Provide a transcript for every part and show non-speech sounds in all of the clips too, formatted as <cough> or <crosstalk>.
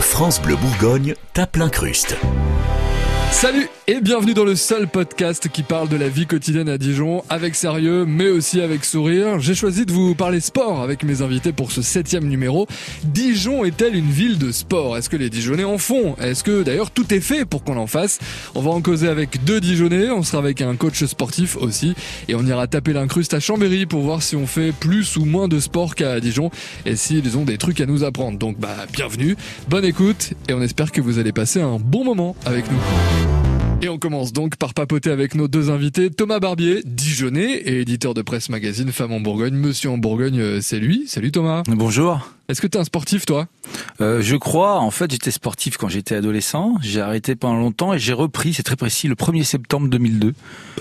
France Bleu Bourgogne tape l'incruste. Salut et bienvenue dans le seul podcast qui parle de la vie quotidienne à Dijon avec sérieux mais aussi avec sourire. J'ai choisi de vous parler sport avec mes invités pour ce septième numéro. Dijon est-elle une ville de sport? Est-ce que les Dijonnais en font? Est-ce que d'ailleurs tout est fait pour qu'on en fasse? On va en causer avec deux Dijonnais, on sera avec un coach sportif aussi et on ira taper l'incruste à Chambéry pour voir si on fait plus ou moins de sport qu'à Dijon et s'ils ont des trucs à nous apprendre. Donc bah bienvenue, bonne écoute et on espère que vous allez passer un bon moment avec nous. Et on commence donc par papoter avec nos deux invités. Thomas Barbier, Dijonais et éditeur de presse magazine Femme en Bourgogne. Monsieur en Bourgogne, euh, c'est lui. Salut Thomas. Bonjour. Est-ce que tu es un sportif toi? Euh, Je crois. En fait, j'étais sportif quand j'étais adolescent. J'ai arrêté pendant longtemps et j'ai repris, c'est très précis, le 1er septembre 2002.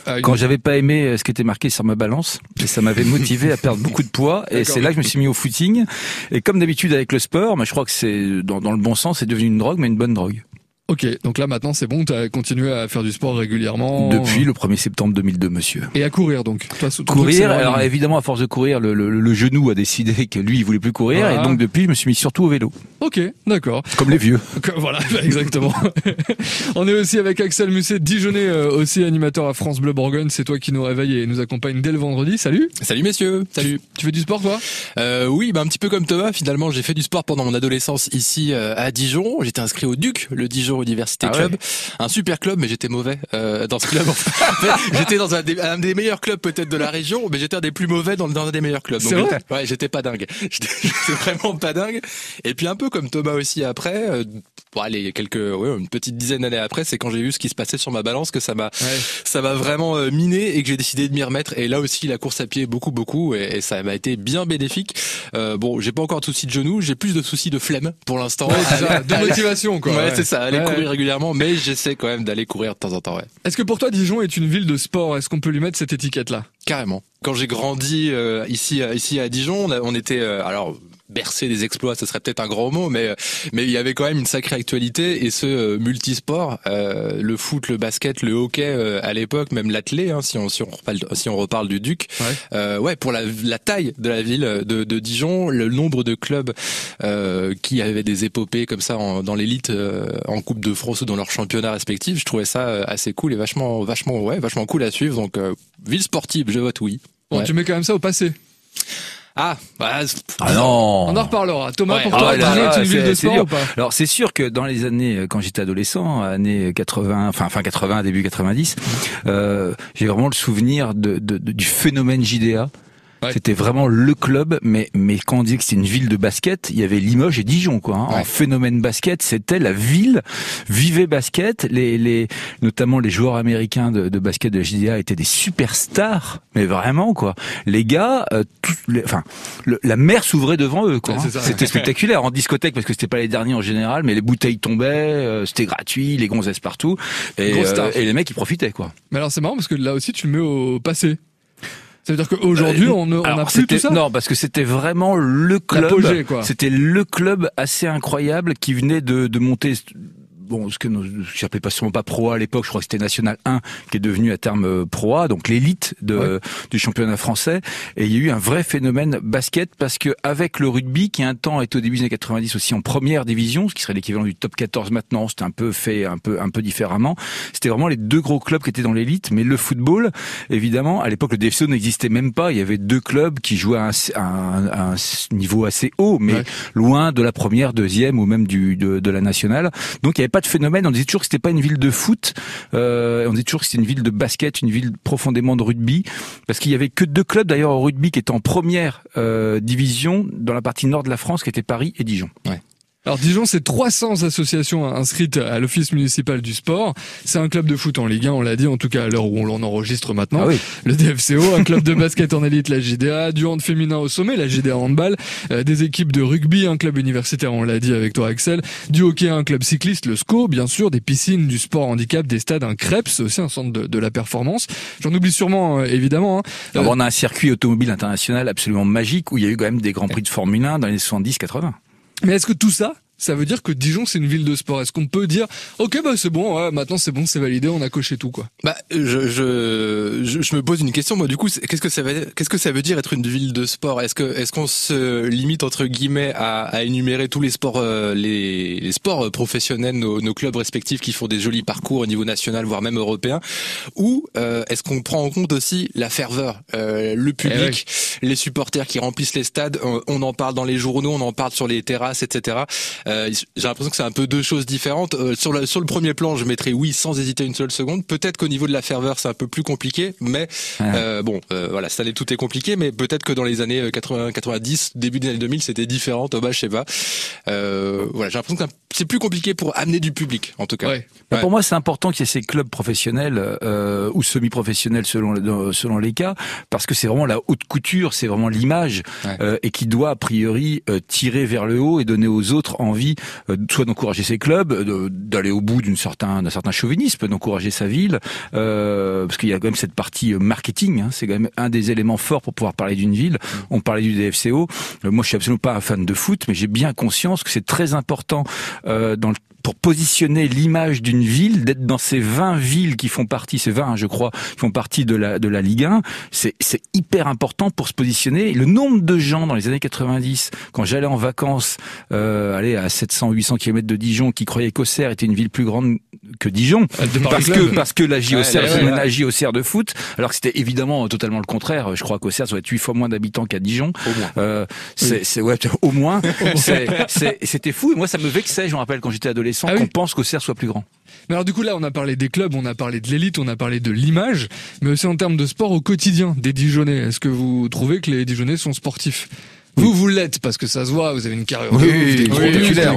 Ah, quand j'avais pas aimé euh, ce qui était marqué sur ma balance. Et ça m'avait motivé à perdre beaucoup de poids. Et c'est là que je me suis mis au footing. Et comme d'habitude avec le sport, mais je crois que c'est dans, dans le bon sens, c'est devenu une drogue, mais une bonne drogue. Ok, donc là maintenant c'est bon, tu as continué à faire du sport régulièrement Depuis le 1er septembre 2002, monsieur. Et à courir donc. Toi, Courir, alors évidemment à force de courir, le, le, le, genou a décidé <laughs> que lui il voulait plus courir et donc depuis je me suis mis surtout au vélo. Ok, d'accord. Comme les vieux. <laughs> Voilà, <laughs> exactement. On est aussi avec Axel Musset, Dijonais, euh, aussi animateur à France Bleu Bourgogne, c'est toi qui nous réveille et nous accompagne dès le vendredi, salut. Salut messieurs, salut. Tu, fais du sport toi? Euh, Oui, bah, un petit peu comme Thomas, finalement j'ai fait du sport pendant mon adolescence ici euh, à Dijon, j'étais inscrit au Duc, le Dijon Université ah Club, un super club, mais j'étais mauvais euh, dans ce club. <laughs> j'étais dans un des, meilleurs clubs peut-être de la région, mais j'étais un des plus mauvais dans, dans un des meilleurs clubs. Donc, ouais, j'étais pas dingue. <laughs> J'étais vraiment pas dingue. Et puis un peu comme Thomas aussi après, euh, bon, allez, quelques, ouais, une petite dizaine d'années après, c'est quand j'ai vu ce qui se passait sur ma balance que ça m'a, ça m'a vraiment euh, miné et que j'ai décidé de m'y remettre. Et là aussi, la course à pied beaucoup, beaucoup, et, ça m'a été bien bénéfique. Euh, bon, j'ai pas encore de soucis de genoux, j'ai plus de soucis de flemme pour l'instant. de motivation, quoi. Ouais, c'est ça, courir régulièrement, mais j'essaie quand même d'aller courir de temps en temps. Ouais. Est-ce que pour toi, Dijon est une ville de sport? Est-ce qu'on peut lui mettre cette étiquette-là? Carrément. Quand j'ai grandi euh, ici, ici à Dijon, on, on était, alors bercer des exploits, ce serait peut-être un grand mot, mais mais il y avait quand même une sacrée actualité et ce euh, multisport, euh, le foot, le basket, le hockey euh, à l'époque, même l'athlé, hein, si on si on reparle si on reparle du Duc, ouais, euh, ouais pour la, la taille de la ville de, de Dijon, le nombre de clubs qui avaient des épopées comme ça en, dans l'élite en Coupe de France ou dans leurs championnats respectifs, je trouvais ça assez cool et vachement vachement ouais vachement cool à suivre. Donc ville sportive, je vote oui. Bon, tu mets quand même ça au passé. Ah, bah, ah non. On en reparlera. Thomas, pour toi, ah, une ville de sport ou pas? Alors c'est sûr que dans les années, euh, quand j'étais adolescent, années 80, enfin fin 80, début 90, euh, j'ai vraiment le souvenir de, de, du phénomène JDA. C'était vraiment le club, mais mais quand on dit que c'est une ville de basket, il y avait Limoges et Dijon quoi. Hein. En phénomène basket, c'était la ville vivait basket. Les les notamment les joueurs américains de, de basket de la JDA étaient des superstars, mais vraiment quoi. Les gars, euh, les, enfin la mer s'ouvrait devant eux quoi. Hein. C'était spectaculaire en discothèque parce que c'était pas les derniers en général, mais les bouteilles tombaient, euh, c'était gratuit, les gonzesses partout et, euh, et les mecs ils profitaient quoi. Mais alors c'est marrant parce que là aussi tu le mets au passé. Ça veut dire qu'aujourd'hui, on n'a plus tout ça Non, parce que c'était vraiment le club. C'était le club assez incroyable qui venait de, de monter bon, ce que j'appelais pas sûrement pas Pro à l'époque, je crois que c'était National 1 qui est devenu à terme euh, Pro A, donc l'élite de, du championnat français. Et il y a eu un vrai phénomène basket parce que avec le rugby, qui un temps était au début des années 90 aussi en première division, ce qui serait l'équivalent du top 14 maintenant, c'était un peu fait un peu un peu différemment. C'était vraiment les deux gros clubs qui étaient dans l'élite, mais le football, évidemment, à l'époque le DFCO n'existait même pas. Il y avait deux clubs qui jouaient à un, un, niveau assez haut, mais loin de la première, deuxième ou même du de, de la nationale. Donc il y avait pas de phénomène. On disait toujours que c'était pas une ville de foot. Euh, on disait toujours que c'était une ville de basket, une ville profondément de rugby, parce qu'il y avait que deux clubs d'ailleurs au rugby qui étaient en première euh, division dans la partie nord de la France, qui étaient Paris et Dijon. Alors Dijon, c'est 300 associations inscrites à l'office municipal du sport. C'est un club de foot en Ligue 1, on l'a dit, en tout cas à l'heure où on l'en enregistre maintenant. Ah oui. Le DFCO, un club de basket en élite, la JDA, du hand féminin au sommet, la JDA handball, euh, des équipes de rugby, un club universitaire, on l'a dit avec toi Axel, du hockey, un club cycliste, le SCO, bien sûr, des piscines, du sport handicap, des stades, un CREPS, aussi un centre de, la performance. J'en oublie sûrement, euh, évidemment. Hein. Alors, on a un circuit automobile international absolument magique où il y a eu quand même des grands prix de Formule 1 dans les 70-80. Mais est-ce que tout ça, ça veut dire que Dijon c'est une ville de sport. Est-ce qu'on peut dire OK bah c'est bon, ouais, maintenant c'est bon, c'est validé, on a coché tout quoi. Bah je, je, je, me pose une question moi du coup, qu'est-ce que ça veut qu'est-ce que ça veut dire être une ville de sport? Est-ce que est-ce qu'on se limite entre guillemets à, à énumérer tous les sports euh, les, les, sports professionnels nos, nos, clubs respectifs qui font des jolis parcours au niveau national voire même européen? Ou euh, est-ce qu'on prend en compte aussi la ferveur, euh, le public, eh les supporters qui remplissent les stades, on, on en parle dans les journaux, on en parle sur les terrasses etc. Euh, j'ai l'impression que c'est un peu deux choses différentes. Euh, sur, le, sur le premier plan, je mettrais oui sans hésiter une seule seconde. Peut-être qu'au niveau de la ferveur, c'est un peu plus compliqué, mais euh, bon, voilà, cette année tout est compliqué, mais peut-être que dans les années 80, 90, début des années 2000, c'était différent. Thomas, je sais pas. voilà, j'ai l'impression que c'est plus compliqué pour amener du public, en tout cas. Ouais. Bah, pour moi, c'est important qu'il y ait ces clubs professionnels ou semi-professionnels selon selon les cas, parce que c'est vraiment la haute couture, c'est vraiment l'image et qui doit a priori tirer vers le haut et donner aux autres envie euh, soit d'encourager ses clubs, d'aller au bout d'un certain chauvinisme, d'encourager sa ville, euh, parce qu'il y a quand même cette partie euh, marketing. Hein, c'est quand même un des éléments forts pour pouvoir parler d'une ville. On parlait du DFCO. moi, je suis absolument pas un fan de foot, mais j'ai bien conscience que c'est très important dans le pour positionner l'image d'une ville, d'être dans ces 20 villes qui font partie, ces 20 je crois, qui font partie de la de la Ligue 1, c'est hyper important pour se positionner. Le nombre de gens dans les années 90, quand j'allais en vacances, euh, aller à 700 800 km de Dijon, qui croyaient qu'Auxerre était une ville plus grande que Dijon, parce que parce que la JOCR ouais, ouais, JOCR de foot, alors que c'était évidemment totalement le contraire. Je crois qu'Auxerre doit être 8 fois moins d'habitants qu'à Dijon. Au moins. Euh, c'est ouais au moins. <laughs> C'était fou. moi ça me vexait. Je me rappelle quand j'étais adolescent ah qu'on pense qu'Auxerre soit plus grand. Mais alors du coup là, on a parlé des clubs, on a parlé de l'élite, on a parlé de l'image, mais aussi en termes de sport au quotidien des Dijonais. Est-ce que vous trouvez que les Dijonais sont sportifs? Vous, vous l'êtes parce que ça se voit, vous avez une carrière oui, oui, oui, ça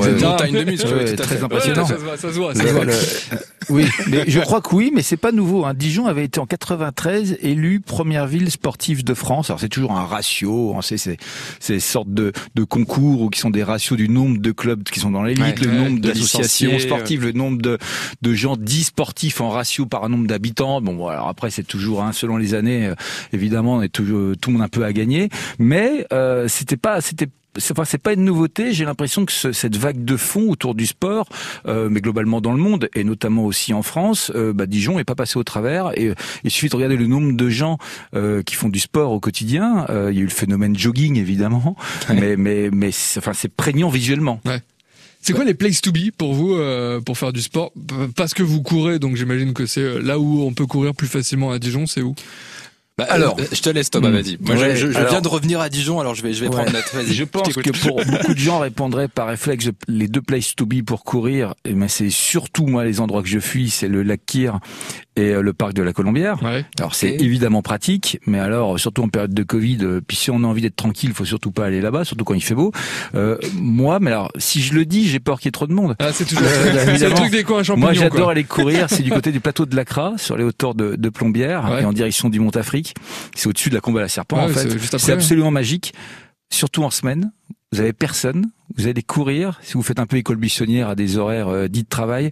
se voit, ça se voit. Ça se voit. oui, <laughs> mais je crois que oui, mais c'est pas nouveau. Hein. Dijon avait été en 93 élu première ville sportive de France. Alors c'est toujours un ratio, on sait c'est ces sortes de, de concours qui sont des ratios du nombre de clubs qui sont dans l'élite, le nombre d'associations sportives, le nombre de, de gens dits sportifs en ratio par un nombre d'habitants. Bon, voilà, alors après c'est toujours hein, selon les années, euh, évidemment, on est toujours tout le monde un peu à gagner, mais euh, c'était pas, c'était c'est pas une nouveauté. J'ai l'impression que cette vague de fond autour du sport, euh, mais globalement dans le monde et notamment aussi en France, euh, bah, Dijon est pas passé au travers. Et euh, il suffit de regarder le nombre de gens qui font du sport au quotidien. il y a eu le phénomène jogging évidemment, mais mais mais enfin c'est prégnant visuellement. Ouais. C'est quoi les places to be pour vous pour faire du sport? Parce que vous courez, donc j'imagine que c'est là où on peut courir plus facilement à Dijon, c'est où? Bah, alors, euh, je te laisse Thomas, hmm. vas-y. Moi, je, je, viens de revenir à Dijon, alors je vais, je vais prendre note. Je pense que pour <laughs> beaucoup de gens répondraient par réflexe les deux places to be pour courir. Et eh ben c'est surtout moi les endroits que je fuis, c'est le lac Kyr et euh, le parc de la Colombière. Ouais. Alors c'est évidemment pratique, mais alors surtout en période de Covid, euh, puis si on a envie d'être tranquille, faut surtout pas aller là-bas, surtout quand il fait beau. Euh, moi, mais alors si je le dis, j'ai peur qu'il y ait trop de monde. Ah, c'est toujours le truc des coins champignons. Moi, j'adore aller courir. C'est du côté du plateau de l'Acra, sur les hauteurs de, de Plombières, et en direction du Mont Afrique. C'est au-dessus de la combe à la serpent, en fait. C'est absolument magique, surtout en semaine. Vous avez personne, vous allez courir. Si vous faites un peu école buissonnière à des horaires euh, dits de travail,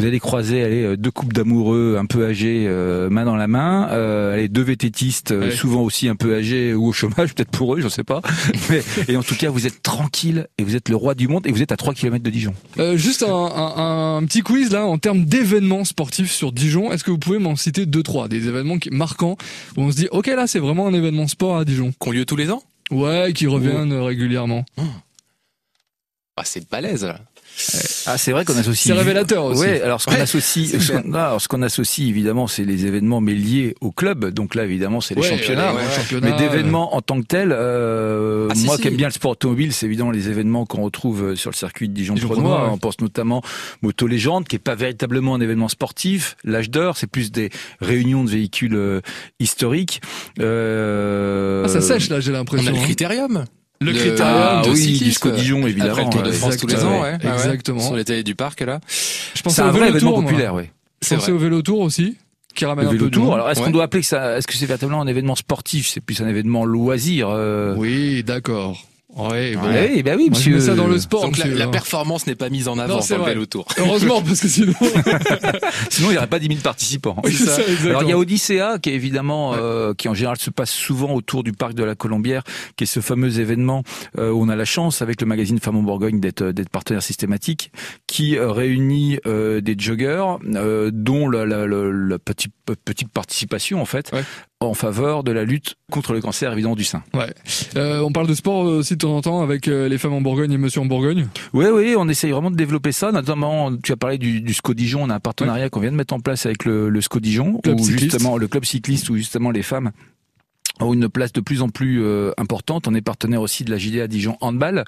vous allez croiser allez, euh, deux couples d'amoureux un peu âgés, euh, main dans la main, euh, allez, deux vététistes, souvent aussi un peu âgés ou au chômage, <laughs> peut-être pour eux, je sais pas. Mais, et en tout cas, vous êtes tranquille et vous êtes le roi du monde et vous êtes à 3 km de Dijon. juste un, un, un, petit quiz là en termes d'événements sportifs sur Dijon. Est-ce que vous pouvez m'en citer deux trois des événements qui, marquants où on se dit ok là c'est vraiment un événement sport à Dijon. Qu'on lieu tous les ans? Ouais, qui reviennent régulièrement. Ah, c'est balèze là. Ah, c'est vrai qu'on associe. C'est révélateur aussi. Oui, alors ce qu'on associe, <laughs> ce qu'on associe évidemment, c'est les événements mais liés au club. Donc là, évidemment, c'est les championnats. mais d'événements en tant que tels, euh, ah, moi qui aime bien le sport automobile, c'est évidemment les événements qu'on retrouve euh, sur le circuit de dijon prenois On pense notamment Moto Légende, qui est pas véritablement un événement sportif. L'âge d'or, c'est plus des réunions de véhicules euh, historiques. Euh... Ah, ça sèche là, j'ai l'impression. On a le hein. critérium. Le critérium ah, de oui, jusqu'au Dijon évidemment. Après le Tour de France tous les ans, ouais. Exactement. Sur les tailles du parc là. Je pensais au vélo tour, populaire, oui. Pensais au vélo tour aussi. Qui ramène le vélo un peu tour. Alors, est-ce qu'on doit appeler ça Est-ce que c'est véritablement un événement sportif? C'est plus un événement loisir. Euh... Oui, d'accord. Oui, bah, oui, bah oui, monsieur. ça dans le sport. Donc la, performance n'est pas mise en avant dans le tour. Heureusement, parce que sinon. <laughs> sinon, il n'y aurait pas 10 000 participants. ça. Alors, il y a Odyssea, qui est évidemment, euh, qui en général se passe souvent autour du parc de la Colombière, qui est ce fameux événement euh, où on a la chance, avec le magazine Femmes en Bourgogne, d'être, d'être partenaire systématique, qui euh, réunit des joggers, dont la, la, la, petite, petite participation, en fait, en faveur de la lutte contre le cancer évident du sein. Ouais. Euh, on parle de sport aussi de temps en temps avec euh, les femmes en Bourgogne et Monsieur en Bourgogne. Oui, oui, on essaye vraiment de développer ça. Notamment, tu as parlé du, du SCO Dijon. On a un partenariat qu'on vient de mettre en place avec le, le SCO Dijon, où justement le club cycliste, où justement les femmes ont une place de plus en plus euh, importante. On est partenaire aussi de la JDA Dijon Handball,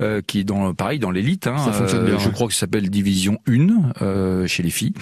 euh, qui est dans pareil dans l'élite. Hein, euh, je crois que ça s'appelle Division 1 chez les filles,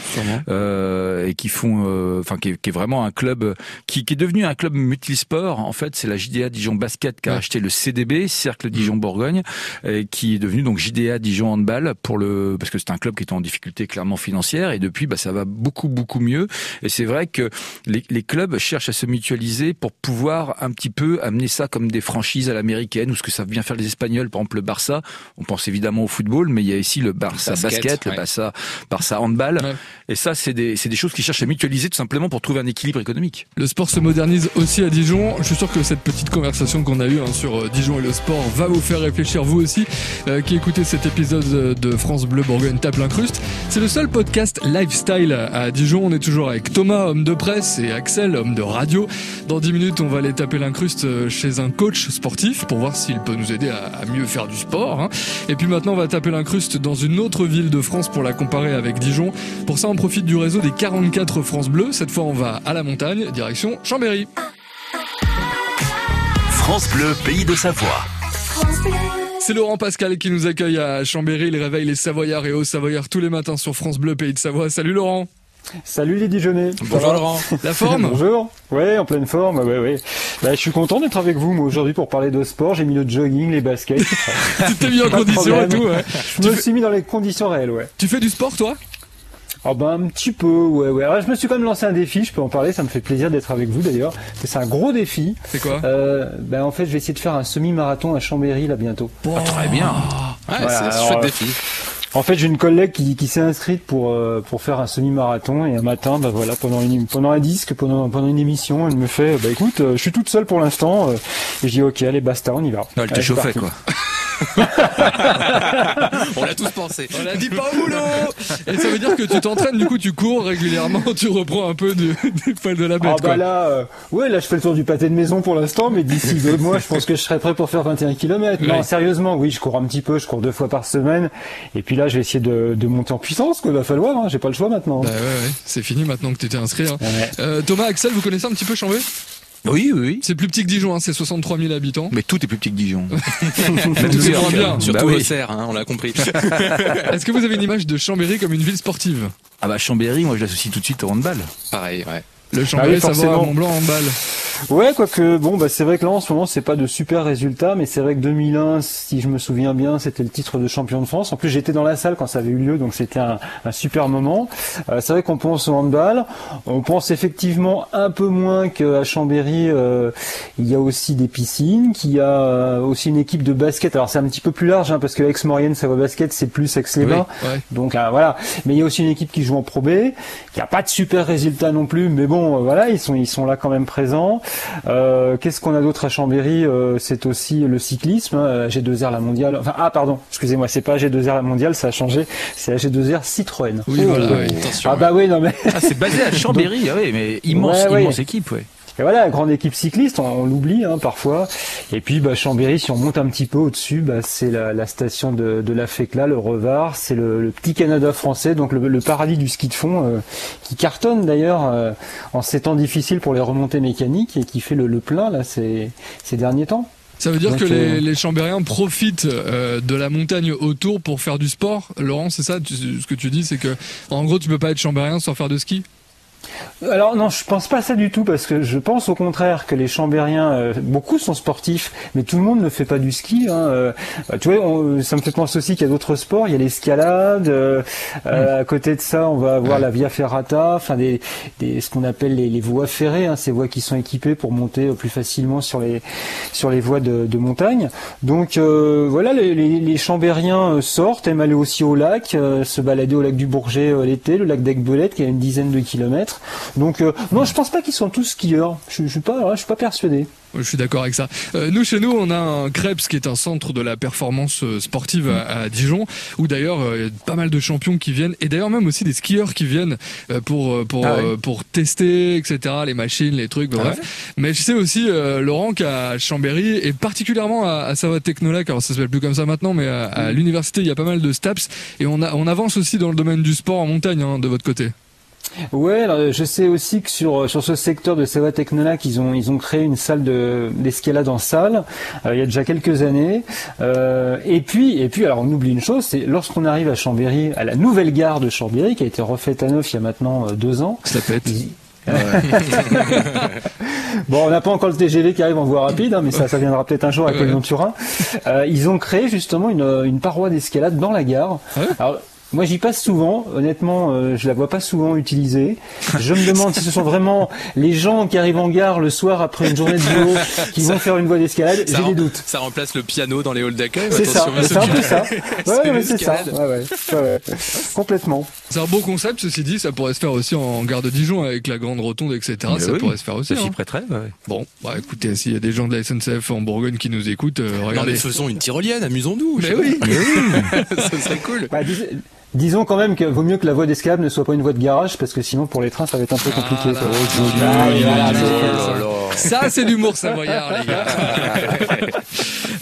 et qui font, enfin qui, est, vraiment un club qui, qui, est devenu un club multisport. En fait, c'est la JDA Dijon Basket qui a acheté le CDB Cercle Dijon Bourgogne, et qui est devenu donc JDA Dijon Handball pour le parce que c'est un club qui était en difficulté clairement financière et depuis bah ça va beaucoup beaucoup mieux. Et c'est vrai que les, les clubs cherchent à se mutualiser pour pouvoir un petit peu amener ça comme des franchises à l'américaine ou ce que ça vient faire les Espagnols, par exemple le Barça. On pense évidemment au football, mais il y a ici le Barça basket, le Barça, Barça handball. Et ça, c'est des, des choses qui cherchent à mutualiser tout simplement pour trouver un équilibre économique. Le sport se modernise aussi à Dijon. Je suis sûr que cette petite conversation qu'on a eue hein, sur euh, Dijon et le sport va vous faire réfléchir vous aussi, euh, qui écoutez cet épisode de France Bleu Bourgogne Tape l'incruste. C'est le seul podcast lifestyle à Dijon. On est toujours avec Thomas, homme de presse, et Axel, homme de radio. Dans 10 minutes, on va aller taper l'incruste euh, chez un coach sportif pour voir s'il peut nous aider à, mieux faire du sport. Hein. Et puis maintenant, on va taper l'incruste dans une autre ville de France pour la comparer avec Dijon. Pour ça, on profite du réseau des 44 France Bleu. Cette fois, on va à la montagne, direction Chambéry. France Bleu, pays de Savoie. C'est Laurent Pascal qui nous accueille à Chambéry. Il réveille les Savoyards et hauts Savoyards tous les matins sur France Bleu, pays de Savoie. Salut Laurent. Salut les Dijonais. Bonjour Laurent. La forme? Bonjour. Ouais, en pleine forme. Ouais, ouais. Bah, je suis content d'être avec vous moi aujourd'hui pour parler de sport. J'ai mis le jogging, les baskets. <laughs> tu t'es mis en condition et tout. Ouais. Je me suis mis dans les conditions réelles. Ouais. Tu fais du sport toi? Ah ben un petit peu, ouais, ouais. Alors, je me suis quand même lancé un défi, je peux en parler, ça me fait plaisir d'être avec vous d'ailleurs. C'est un gros défi. C'est quoi? Euh, Ben en fait, je vais essayer de faire un semi-marathon à Chambéry là bientôt. Ah, très bien. Ouais, c'est un chouette défi. En fait, j'ai une collègue qui, qui s'est inscrite pour euh, pour faire un semi-marathon et un matin, bah voilà, pendant une pendant un disque, pendant pendant une émission, elle me fait, bah écoute, euh, je suis toute seule pour l'instant. Euh, et je dis ok, allez, basta, on y va. elle te chauffait quoi. <laughs> <laughs> on l'a tous pensé. On l'a dit pas au boulot. <laughs> Et ça veut dire que tu t'entraînes, du coup, tu cours régulièrement, <laughs> tu reprends un peu du, des poils de la bête. Ah bah là, euh, ouais, là je fais le tour du pâté de maison pour l'instant, mais d'ici deux mois, je pense que je serai prêt pour faire 21 km. Non, sérieusement, oui, je cours un petit peu, je cours deux fois par semaine, et puis là, je vais essayer de, de monter en puissance, quoi. Il va falloir, hein, j'ai pas le choix maintenant. Bah ouais, ouais. c'est fini maintenant que tu t'es inscrit. Hein. Euh, Thomas, Axel, vous connaissez un petit peu Chambé? Oui, oui. C'est plus petit que Dijon, hein, c'est 63 000 habitants. Mais tout est plus petit que Dijon. <laughs> <laughs> tout bien. Surtout bah Auxerre, hein, on l'a compris. <laughs> Est-ce que vous avez une image de Chambéry comme une ville sportive? Ah bah Chambéry, moi je l'associe tout de suite au handball. Pareil, ouais. Le Chambéry, ah ça va à Mont-Blanc en balle. Ouais, quoique, bon, bah, c'est vrai que là, en ce moment, c'est pas de super résultats, mais c'est vrai que 2001, si je me souviens bien, c'était le titre de champion de France. En plus, j'étais dans la salle quand ça avait eu lieu, donc c'était un, super moment. Euh, c'est vrai qu'on pense au handball. On pense effectivement un peu moins qu'à Chambéry, euh, il y a aussi des piscines, qu'il y a euh, aussi une équipe de basket. Alors, c'est un petit peu plus large, hein, parce que Aix-Maurienne, Savoie Basket, c'est plus Aix-les-Bains. Donc, voilà. Mais il y a aussi une équipe qui joue en Pro B. Il n'y a pas de super résultats non plus, mais bon, voilà, ils sont, ils sont là quand même présents. Euh, qu'est-ce qu'on a d'autre à Chambéry euh, C'est aussi le cyclisme, hein, G2R la mondiale. Enfin, ah pardon, excusez-moi, c'est pas G2R la mondiale, ça a changé. C'est G2R Citroën. Oui, voilà. Attention, ah bah oui, non mais. Ah, c'est basé à <laughs> Chambéry, ah oui, mais immense, immense équipe, ouais. Et voilà, grande équipe cycliste, on, l'oublie hein, parfois. Et puis bah, Chambéry, si on monte un petit peu au-dessus, bah, c'est la, station de, de la FECLA, le Revard, c'est le, petit Canada français, donc le, paradis du ski de fond, euh, qui cartonne d'ailleurs euh, en ces temps difficiles pour les remontées mécaniques et qui fait le, plein là ces, ces derniers temps. Ça veut dire que les, euh, les, Chambériens profitent de la montagne autour pour faire du sport. Laurent, c'est ça Ce que tu dis, c'est que en gros, tu peux pas être Chambérien sans faire de ski? Alors non, je pense pas ça du tout parce que je pense au contraire que les Chambériens, euh, beaucoup sont sportifs, mais tout le monde ne fait pas du ski. Hein, euh, tu vois, ça me fait penser aussi qu'il y a d'autres sports. Il y a l'escalade. Euh, mm. À côté de ça, on va avoir la via ferrata, enfin des, des ce qu'on appelle les, les, voies ferrées, hein, ces voies qui sont équipées pour monter plus facilement sur les sur les voies de, de montagne. Donc voilà, les, les, les, Chambériens sortent, aiment aller aussi au lac, se balader au lac du Bourget l'été, le lac d'Aigbelette qui a une dizaine de kilomètres. Donc euh, non, je pense pas qu'ils sont tous skieurs. Je, je suis pas, je suis pas persuadé. Je suis d'accord avec ça. Euh, nous, chez nous, on a un Krebs qui est un centre de la performance euh, sportive à, Dijon, où d'ailleurs il y a pas mal de champions qui viennent, et d'ailleurs même aussi des skieurs qui viennent pour pour ah pour tester, etc. Les machines, les trucs, ah bref. Mais je sais aussi Laurent qu'à Chambéry et particulièrement à, à Savoie Technolac, alors ça s'appelle plus comme ça maintenant, mais à, mm. l'université il y a pas mal de STAPS et on a, on avance aussi dans le domaine du sport en montagne hein, de votre côté. Ouais, alors je sais aussi que sur sur ce secteur de Seva Technolac, ils ont ils ont créé une salle de d'escalade en salle euh, il y a déjà quelques années. Euh, et puis et puis alors on oublie une chose, c'est lorsqu'on arrive à Chambéry, à la nouvelle gare de Chambéry qui a été refaite à neuf il y a maintenant euh, deux ans. Ça pète. <laughs> bon, on n'a pas encore le TGV qui arrive en voie rapide, hein, mais ça, ça viendra peut-être un jour avec le Turin. Euh, ils ont créé justement une, une paroi d'escalade dans la gare. Ah alors, moi, j'y passe souvent. Honnêtement, euh, je la vois pas souvent utilisée. Je me demande si ce sont vraiment les gens qui arrivent en gare le soir après une journée de boulot qui vont faire une voie d'escalade. J'ai des doutes. Ça remplace le piano dans les halls d'accueil. C'est ça. C'est un peu ça. <laughs> Ouais, c'est ça. Ouais, ouais. Complètement. C'est un beau concept. Ceci dit, ça pourrait se faire aussi en gare de Dijon avec la grande rotonde, etc. ça pourrait se faire aussi. J'y hein. prêterais. Bon, bah écoutez, s'il y a des gens de la SNCF en Bourgogne qui nous écoutent, euh, regardez. Non, mais faisons une tyrolienne. Amusons-nous. Mais oui. Mais oui. <laughs> ça serait cool. Bah, Disons quand même qu'il vaut mieux que la voie d'escalade ne soit pas une voie de garage parce que sinon pour les trains ça va être un peu compliqué. ça c'est l'humour savoyard les gars. <laughs>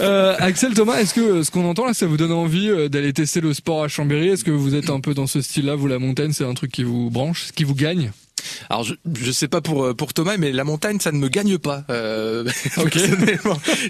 euh, Axel Thomas, est-ce que ce qu'on entend là ça vous donne envie euh, d'aller tester le sport à Chambéry? Est-ce que vous êtes un peu dans ce style-là Vous la montagne c'est un truc qui vous branche, qui vous gagne? Alors je je sais pas pour euh, pour Thomas, mais la montagne ça ne me gagne pas. Euh, <laughs>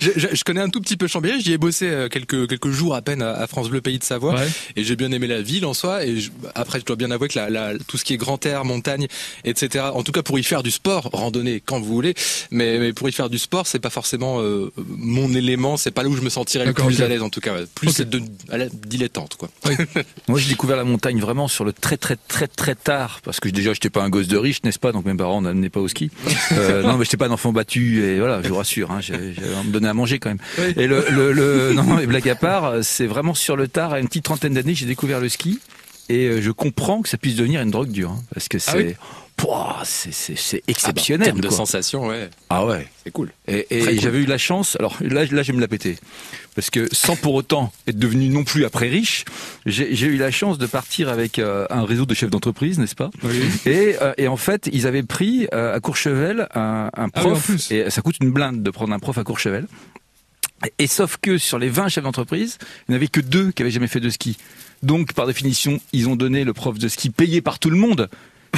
je, je, connais un tout petit peu Chambéry. J'y ai bossé euh, quelques quelques jours à peine à, France Bleu Pays de Savoie, et j'ai bien aimé la ville en soi. Et après, je dois bien avouer que la, la, tout ce qui est grand air, montagne, etc. En tout cas pour y faire du sport, randonnée quand vous voulez, mais, mais pour y faire du sport, c'est pas forcément euh, mon élément. C'est pas là où je me sentirais le plus à l'aise en tout cas. Plus c'est de à la dilettante quoi. <laughs> Moi j'ai découvert la montagne vraiment sur le très très très très tard parce que déjà j'étais pas un gosse de riche, n'est-ce pas? Donc mes parents n'amenaient pas au ski. Euh, <laughs> non, mais j'étais pas un enfant battu et voilà, je vous rassure, hein, j'ai me donner à manger quand même. Et le, le, le non, les blagues à part, c'est vraiment sur le tard, à une petite trentaine d'années, j'ai découvert le ski et euh, je comprends que ça puisse devenir une drogue dure, hein, parce que ah c'est c'est exceptionnel. Ah bah, en de sensations, ouais. Ah ouais. C'est cool. Et, j'avais eu la chance, alors là, là, je vais me la péter. Parce que sans pour autant être devenu non plus après riche, j'ai eu la chance de partir avec euh, un réseau de chefs d'entreprise, n'est-ce pas? Oui. et, euh, et, en fait, ils avaient pris euh, à Courchevel un, un ah prof, et ça coûte une blinde de prendre un prof à Courchevel. Et sauf que sur les 20 chefs d'entreprise, il n'y en avait que deux qui avaient jamais fait de ski. Donc, par définition, ils ont donné le prof de ski payé par tout le monde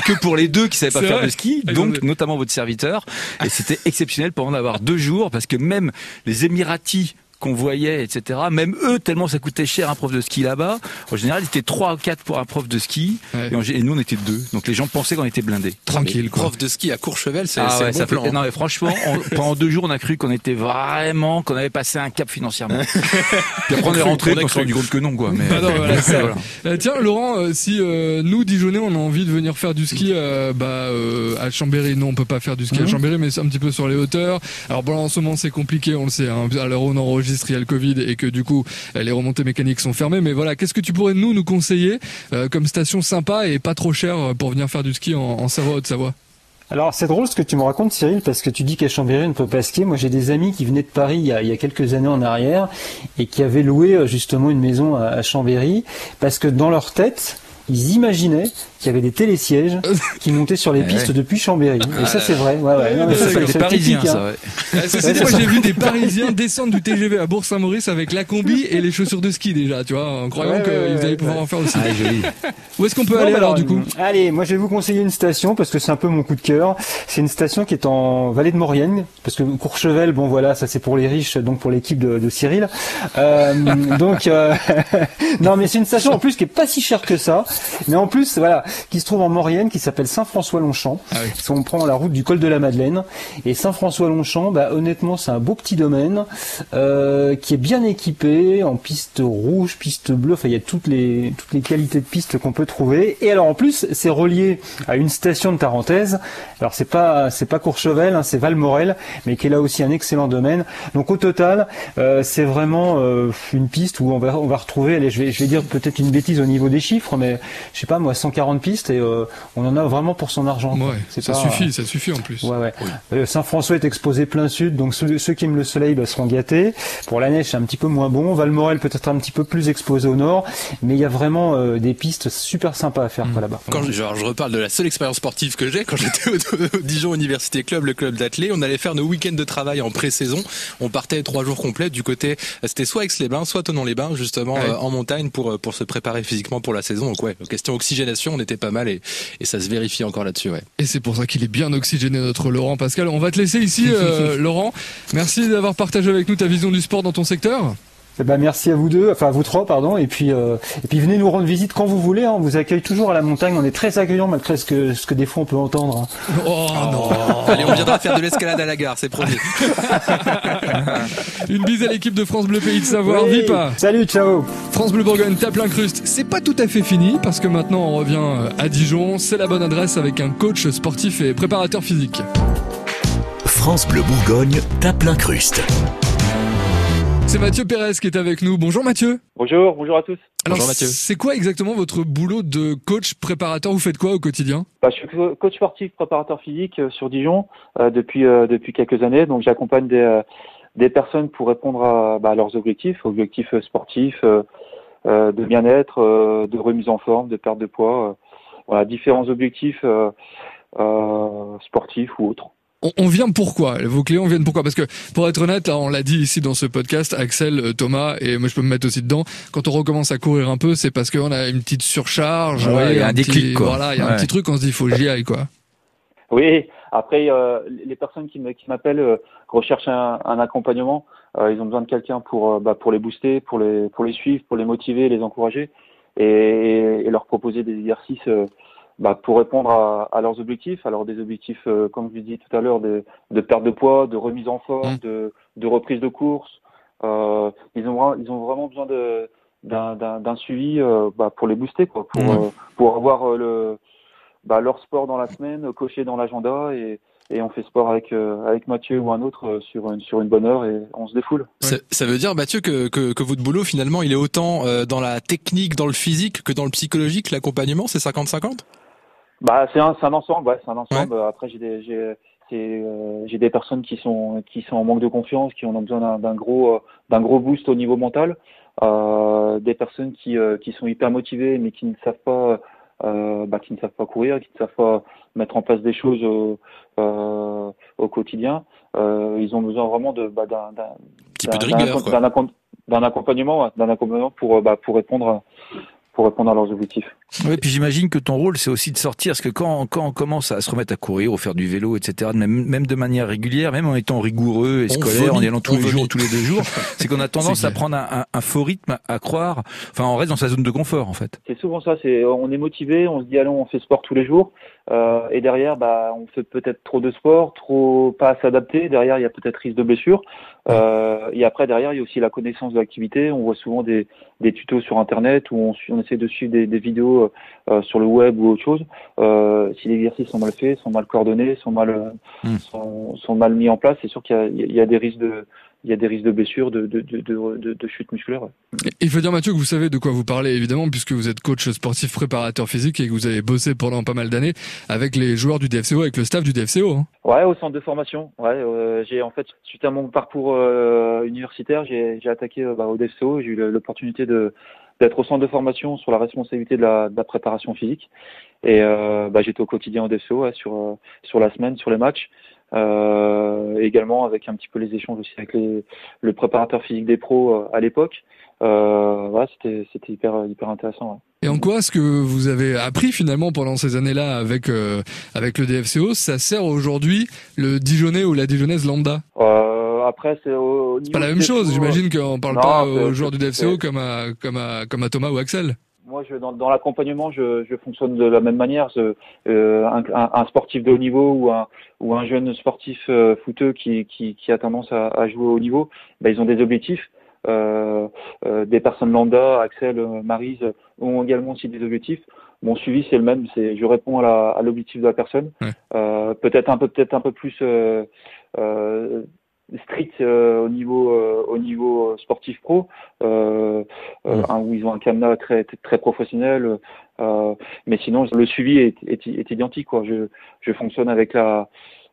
que pour les deux qui savaient pas faire de ski, donc notamment votre serviteur. Et c'était exceptionnel pour en avoir deux jours parce que même les Émiratis qu'on voyait, etc. Même eux, tellement ça coûtait cher un prof de ski là-bas. En général, il était 3 ou 4 pour un prof de ski. Et, nous, on était deux. Donc les gens pensaient qu'on était blindés. Tranquille. Prof de ski à Courchevel, c'est ah ça fait, Non, mais franchement, <laughs> pendant deux jours, on a cru qu'on était vraiment, qu'on avait passé un cap financièrement. <laughs> Puis après, on est rentré, on s'est rendu compte que non, quoi. Mais, <laughs> euh, tiens, Laurent, euh, si euh, nous, Dijonais, on a envie de venir faire du ski bah, à Chambéry, non, on peut pas faire du ski à mhm. Chambéry, mais c'est un petit peu sur les hauteurs. Alors bon, en ce moment, c'est compliqué, on le sait. Hein. Alors on enregistre Covid et que du coup les remontées mécaniques sont fermées. Mais voilà, qu'est-ce que tu pourrais nous nous conseiller euh, comme station sympa et pas trop cher pour venir faire du ski en, en Savoie Haute-Savoie? Alors c'est drôle ce que tu me racontes Cyril parce que tu dis qu'à Chambéry on ne peut pas skier. Moi j'ai des amis qui venaient de Paris il y, a, quelques années en arrière et qui avaient loué euh, justement une maison à Chambéry parce que dans leur tête ils imaginaient qu'il y avait des télésièges <laughs> qui montaient sur les eh pistes depuis Chambéry. Et ça, c'est vrai. Ouais, ouais. Non, c'est des Parisiens, ça, hein. ouais. moi, j'ai vu des Parisiens descendre du TGV à Bourg-Saint-Maurice avec la combi et les chaussures de ski déjà, tu vois, en croyant qu'ils allaient pouvoir en faire aussi. Ah, joli. Où est-ce qu'on peut aller bah alors, du coup Allez, moi, je vais vous conseiller une station parce que c'est un peu mon coup de cœur. C'est une station qui est en vallée de Maurienne, parce que Courchevel, bon voilà, ça c'est pour les riches, donc pour l'équipe de, de, Cyril. Euh, <laughs> donc, euh, <laughs> non, mais c'est une station en plus qui est pas si chère que ça. Mais en plus, voilà, qui se trouve en Maurienne, qui s'appelle Saint-François-Longchamp. Ah prend la route du col de la Madeleine. Et Saint-François-Longchamp, bah, honnêtement, c'est un beau petit domaine euh, qui est bien équipé en piste rouge, piste bleue. Enfin, il y a toutes les toutes les qualités de piste qu'on peut trouver. Et alors en plus, c'est relié à une station de Tarentaise. Alors c'est pas c'est pas Courchevel, hein, c'est Valmorel, mais qui est là aussi un excellent domaine. Donc au total, euh, c'est vraiment euh, une piste où on va on va retrouver. Allez, je vais je vais dire peut-être une bêtise au niveau des chiffres, mais je sais pas moi 140 pistes et euh, on en a vraiment pour son argent. Ouais, ça suffit, ça suffit en plus. Ouais, ouais. Saint-François est exposé plein sud, donc ceux, qui aiment le soleil bah, seront gâtés. Pour la neige, c'est un petit peu moins bon. Valmorel peut-être un petit peu plus exposé au nord, mais il y a vraiment des pistes super sympas à faire mmh. là-bas. Quand je, je reparle de la seule expérience sportive que j'ai, quand j'étais au, Dijon Université Club, le club d'athlé, on allait faire nos week-ends de travail en pré-saison. On partait trois jours complets du côté, c'était soit Aix-les-Bains, soit Tonon-les-Bains, justement euh, en montagne pour euh, pour se préparer physiquement pour la saison. Donc ouais, question oxygénation, on était pas mal et, et ça se vérifie encore là-dessus. Ouais. Et c'est pour ça qu'il est bien oxygéné notre Laurent Pascal. On va te laisser ici, <laughs> euh, Laurent. Merci d'avoir partagé avec nous ta vision du sport dans ton secteur. Eh ben merci à vous deux, enfin à vous trois pardon, et puis euh, et puis venez nous rendre visite quand vous voulez. Hein. On vous accueille toujours à la montagne. On est très accueillant malgré ce que ce que des fois on peut entendre. Hein. Oh, non Allez, on viendra faire de l'escalade à la gare, c'est promis. <laughs> Une bise à l'équipe de France Bleu Pays de Savoir. Oui. pas. Salut, ciao. France Bleu Bourgogne tape l'incruste. C'est pas tout à fait fini parce que maintenant on revient euh, à Dijon. C'est la bonne adresse avec un coach sportif et préparateur physique. France Bleu Bourgogne tape l'incruste. C'est Mathieu Pérez qui est avec nous. Bonjour Mathieu. Bonjour, bonjour à tous. Alors, bonjour Mathieu. C'est quoi exactement votre boulot de coach préparateur? Vous faites quoi au quotidien? Bah, Je suis coach sportif préparateur physique euh, sur Dijon euh, depuis euh, depuis quelques années. Donc j'accompagne des des personnes pour répondre à, bah, leurs objectifs, objectifs sportifs, de bien-être, de remise en forme, de perte de poids, voilà, différents objectifs sportifs ou autres on, vient pourquoi? Vos clients viennent pourquoi? Parce que pour être honnête, on l'a dit ici dans ce podcast, Axel, euh, Thomas et moi je peux me mettre aussi dedans. Quand on recommence à courir un peu, c'est parce qu'on a une petite surcharge. il y a un, déclic quoi. Voilà, il y a un petit truc, on se dit il faut que j'y aille quoi. Oui, après euh, les personnes qui m'appellent euh, recherchent un, accompagnement. ils ont besoin de quelqu'un pour bah, pour les booster, pour les pour les suivre, pour les motiver, les encourager et, leur proposer des exercices bah, pour répondre à, à, leurs objectifs. Alors des objectifs, euh, comme je disais tout à l'heure, de, de, perte de poids, de remise en forme, mmh. de, de, reprise de course. Euh, ils, ont, ils ont vraiment besoin de d'un suivi euh, bah, pour les booster, quoi, pour, mmh. pour avoir le, bah, leur sport dans la semaine, coché dans l'agenda et, et on fait sport avec avec Mathieu ou un autre sur une sur une bonne heure et on se défoule. Ça, ça veut dire Mathieu que, que, que votre boulot finalement il est autant dans la technique, dans le physique que dans le psychologique, l'accompagnement, c'est 50-50 bah, c'est un, un ensemble, ouais, c'est un ensemble. Après, j'ai des, j'ai, euh, j'ai des personnes qui sont, qui sont en manque de confiance, qui ont besoin d'un, gros, euh, d'un gros boost au niveau mental. Euh, des personnes qui, euh, qui sont hyper motivées, mais qui ne savent pas, euh, bah, qui ne savent pas courir, qui ne savent pas mettre en place des choses au, au quotidien. ils ont besoin vraiment de, bah, d'un, d'un, d'un, accompagnement, d'un accompagnement pour, bah, pour répondre pour répondre à leurs objectifs. Oui, puis j'imagine que ton rôle, c'est aussi de sortir, parce que quand, quand on commence à se remettre à courir ou faire du vélo, etc., même, même de manière régulière, même en étant rigoureux et scolaire, en y allant tous les jours, tous les deux jours, <laughs> c'est qu'on a tendance à prendre un, un, faux rythme, à croire, enfin, on reste dans sa zone de confort, en fait. C'est souvent ça, c'est, on est motivé, on se dit, allons, on fait sport tous les jours, euh, et derrière, bah, on fait peut-être trop de sport, trop pas s'adapter. Derrière, il y a peut-être risque de blessure. Euh, et après, derrière, il y a aussi la connaissance de l'activité. On voit souvent des, des tutos sur Internet où on, on essaie de suivre des, des vidéos euh, sur le web ou autre chose. Euh, si les exercices sont mal faits, sont mal coordonnés, sont mal, hmm. sont, sont, mal mis en place, c'est sûr qu'il y, y a, des risques de il y a des risques de blessures, de, de, de, de, de chute musculaire. Il faut dire Mathieu que vous savez de quoi vous parlez évidemment puisque vous êtes coach sportif préparateur physique et que vous avez bossé pendant pas mal d'années avec les joueurs du DFCO, avec le staff du DFCO. Hein. Ouais, au centre de formation. Ouais, euh, j'ai en fait suite à mon parcours euh, universitaire, j'ai attaqué euh, bah, au DFCO. J'ai eu l'opportunité de d'être au centre de formation sur la responsabilité de la, préparation physique et euh, bah, j'étais au quotidien au DFCO ouais, sur la semaine, sur les matchs. Euh, également avec un petit peu les échanges aussi avec le préparateur physique des pros euh, à l'époque. Euh, c'était hyper intéressant. Et en quoi est-ce que vous avez appris finalement pendant ces années-là avec euh, avec le DFCO Ça sert aujourd'hui le Dijonais ou la Dijonnaise lambda? Euh, Après, c'est pas la même chose. J'imagine qu'on parle pas aux joueurs du DFCO comme à comme à comme à Thomas ou Axel. moi, je, dans, dans l'accompagnement, je, je, fonctionne de la même manière. Euh, un, un, sportif de haut niveau ou un, ou un jeune sportif euh, footeux qui, qui, qui, a tendance à, à jouer au haut niveau, ben, ils ont des objectifs. Euh, euh, des personnes lambda, Axel, Marise, ont également aussi des objectifs. Mon suivi, c'est le même. C'est, je réponds à l'objectif de la personne. peut-être un peu, peut-être un peu plus strict euh, au niveau euh, au niveau euh, sportif pro euh, un, où ils ont un cadenas très très professionnel mais sinon le suivi est, est, est, identique quoi je je fonctionne avec la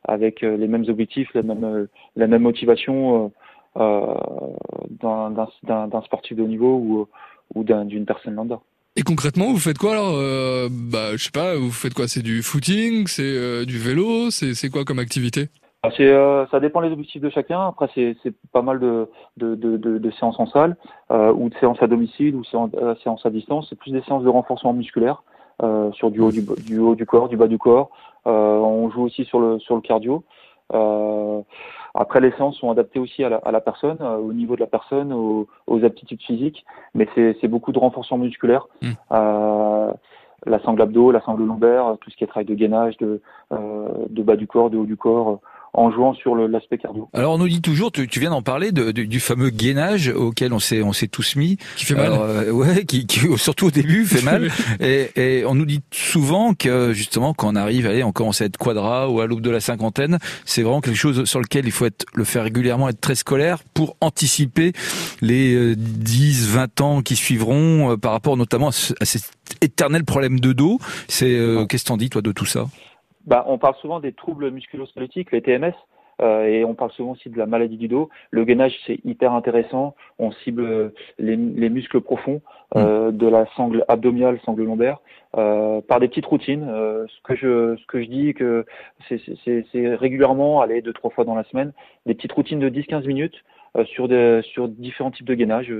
avec les mêmes objectifs la même la même motivation d'un d'un sportif de haut niveau ou ou d'une personne lambda et concrètement, vous faites quoi alors euh, Bah, je sais pas. Vous faites quoi C'est du footing C'est du vélo C'est quoi comme activité? Ah, euh, ça dépend des objectifs de chacun. Après, c'est pas mal de, de, de, de, séances en salle euh, ou de séances à domicile ou séances, euh, séances à distance. C'est plus des séances de renforcement musculaire euh, sur du haut du, du, haut du corps, du bas du corps. Euh, on joue aussi sur le, sur le cardio. Après, les séances sont adaptées aussi à la, à la personne, au niveau de la personne, aux, aux aptitudes physiques. Mais c'est beaucoup de renforcement musculaire. Mmh. la sangle abdo, la sangle lombaire, tout ce qui est travail de gainage, de, de bas du corps, de haut du corps, en jouant sur l'aspect cardio. Alors on nous dit toujours, tu, tu viens d'en parler, de, du fameux gainage auquel on s'est on s'est tous mis, qui fait mal, euh, ouais, qui, qui, surtout au début fait mal. <laughs> et, et, on nous dit souvent que justement quand on arrive, allez, on commence à être quadra ou à l'aube de la cinquantaine, c'est vraiment quelque chose sur lequel il faut être le faire régulièrement, être très scolaire pour anticiper les 10, euh, 20 ans qui suivront euh, par rapport notamment à, cet éternel problème de dos. C'est qu'est-ce que t'en dis toi de tout ça? Bah, on parle souvent des troubles musculo-squelettiques, les TMS, euh, et on parle souvent aussi de la maladie du dos. Le gainage, c'est hyper intéressant. On cible les, muscles profonds euh, mm. de la sangle abdominale, sangle lombaire, euh, par des petites routines. ce que je ce que je dis que c'est régulièrement, aller deux trois fois dans la semaine, des petites routines de 10-15 minutes sur des, sur différents types de gainage,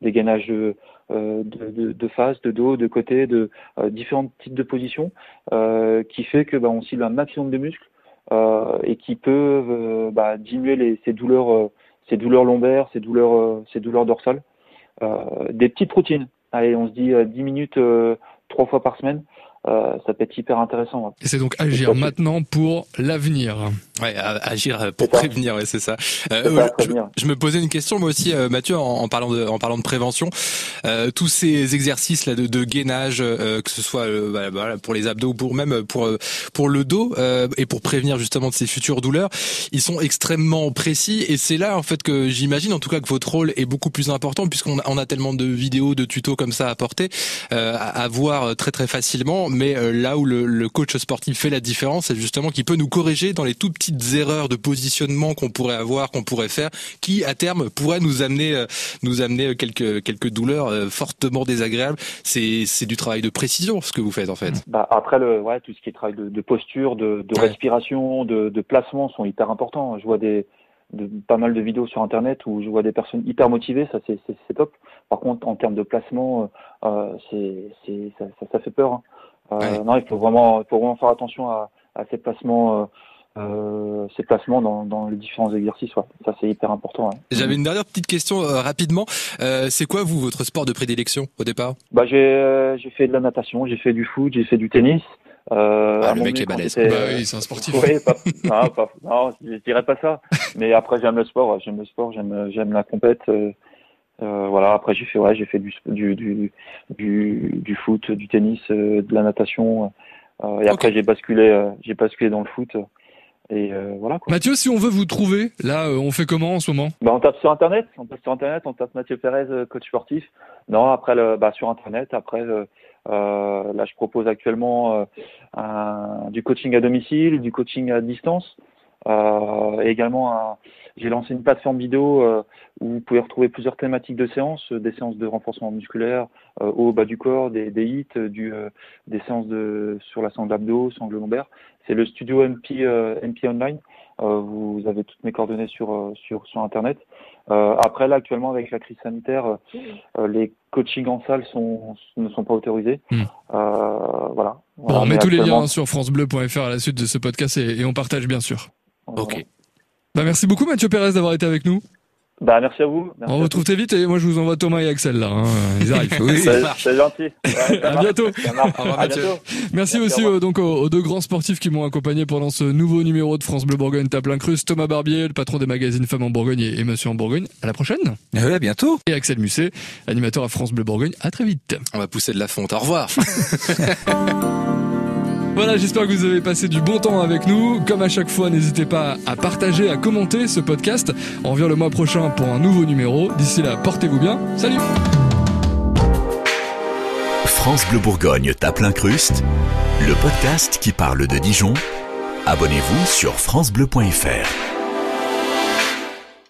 des gainages de, de, de, face, de dos, de côté, de différents types de positions, qui fait que bah, on cible un maximum de muscles euh, et qui peuvent euh, bah, diminuer les, ces douleurs, euh, ces douleurs lombaires, ces douleurs, ces douleurs dorsales. des petites routines. Allez, on se dit 10 minutes trois fois par semaine. Euh, ça peut être hyper intéressant. Et c'est donc agir maintenant pour l'avenir. Ouais, agir pour prévenir, ouais, c'est ça. Euh, je, me posais une question moi aussi, euh, Mathieu, en, parlant de en parlant de prévention. Euh, tous ces exercices là de, de gainage, que ce soit voilà, pour les abdos ou pour même pour pour le dos et pour prévenir justement de ces futures douleurs, ils sont extrêmement précis. Et c'est là en fait que j'imagine, en tout cas, que votre rôle est beaucoup plus important puisqu'on a, on a tellement de vidéos, de tutos comme ça à porter, à, à voir très très facilement mais euh, là où le, coach sportif fait la différence, c'est justement qu'il peut nous corriger dans les tout petites erreurs de positionnement qu'on pourrait avoir, qu'on pourrait faire, qui à terme pourraient nous amener, euh, nous amener quelques quelques douleurs euh, fortement désagréables. C'est c'est du travail de précision ce que vous faites en fait. Bah après le ouais tout ce qui est travail de, posture, de, respiration, de, de placement sont hyper importants. Je vois des de, pas mal de vidéos sur internet où je vois des personnes hyper motivées, ça c'est top. Par contre, en termes de placement, euh, c'est ça, ça, ça, fait peur. Hein. Euh, non, il faut vraiment, il faut vraiment faire attention à, à ces placements. Euh, euh, ces placements dans, dans, les différents exercices. Ouais. Ça, c'est hyper important. J'avais une dernière petite question euh, rapidement. Euh, c'est quoi, vous, votre sport de prédilection au départ? Bah, J'ai euh, j'ai fait de la natation, j'ai fait du foot, j'ai fait du tennis. Euh, ah, le mec est balèze. Bah oui, c'est un sportif. Oui, pas, <laughs> non, pas, non, je dirais pas ça. <laughs> Mais après, j'aime le sport. J'aime le sport. J'aime, j'aime la compète. Euh, voilà. Après, j'ai fait, ouais, j'ai fait du, du, du, du, du foot, du tennis, euh, de la natation. Euh, et après, j'ai basculé, j'ai basculé dans le foot. Et voilà. Quoi. Mathieu, si on veut vous trouver, là, on fait comment en ce moment? Bah, on tape sur internet. On tape sur internet. On tape Mathieu Pérez, coach sportif. Non, après, le, bah, sur internet. Après, là, je propose actuellement un, du coaching à domicile, du coaching à distance. Euh, également, j'ai lancé une plateforme vidéo euh, où vous pouvez retrouver plusieurs thématiques de séances, des séances de renforcement musculaire euh, au bas du corps, des, des hits, du, des séances de, sur la sangle abdo, sangle lombaire. C'est le studio MP, MP Online. vous avez toutes mes coordonnées sur, sur, sur Internet. après, là, actuellement, avec la crise sanitaire, les coachings en salle sont, ne sont pas autorisés. Hmm. voilà. on met tous les liens sur francebleu.fr à la suite de ce podcast et on partage bien sûr. Ok. Bah merci beaucoup Mathieu Pérez d'avoir été avec nous. Bah, merci à vous. On retrouve très vite et moi je vous envoie Thomas et Axel là. Hein. Ils arrivent. <laughs> oui, c'est gentil. <laughs> à bientôt. à bientôt. Merci aussi euh, donc aux, deux grands sportifs qui m'ont accompagné pendant ce nouveau numéro de France Bleu Bourgogne Tape Cruz, Thomas Barbier, le patron des magazines Femmes en Bourgogne et, Monsieur en Bourgogne. À la prochaine. Eh oui, à bientôt. Et Axel Musset, animateur à France Bleu Bourgogne. À très vite. On va pousser de la fonte. Au revoir. <laughs> Voilà, j'espère que vous avez passé du bon temps avec nous. Comme à chaque fois, n'hésitez pas à partager, à commenter ce podcast. On revient le mois prochain pour un nouveau numéro. D'ici là, portez-vous bien. Salut France Bleu Bourgogne tape l'incruste, le podcast qui parle de Dijon. Abonnez-vous sur francebleu.fr.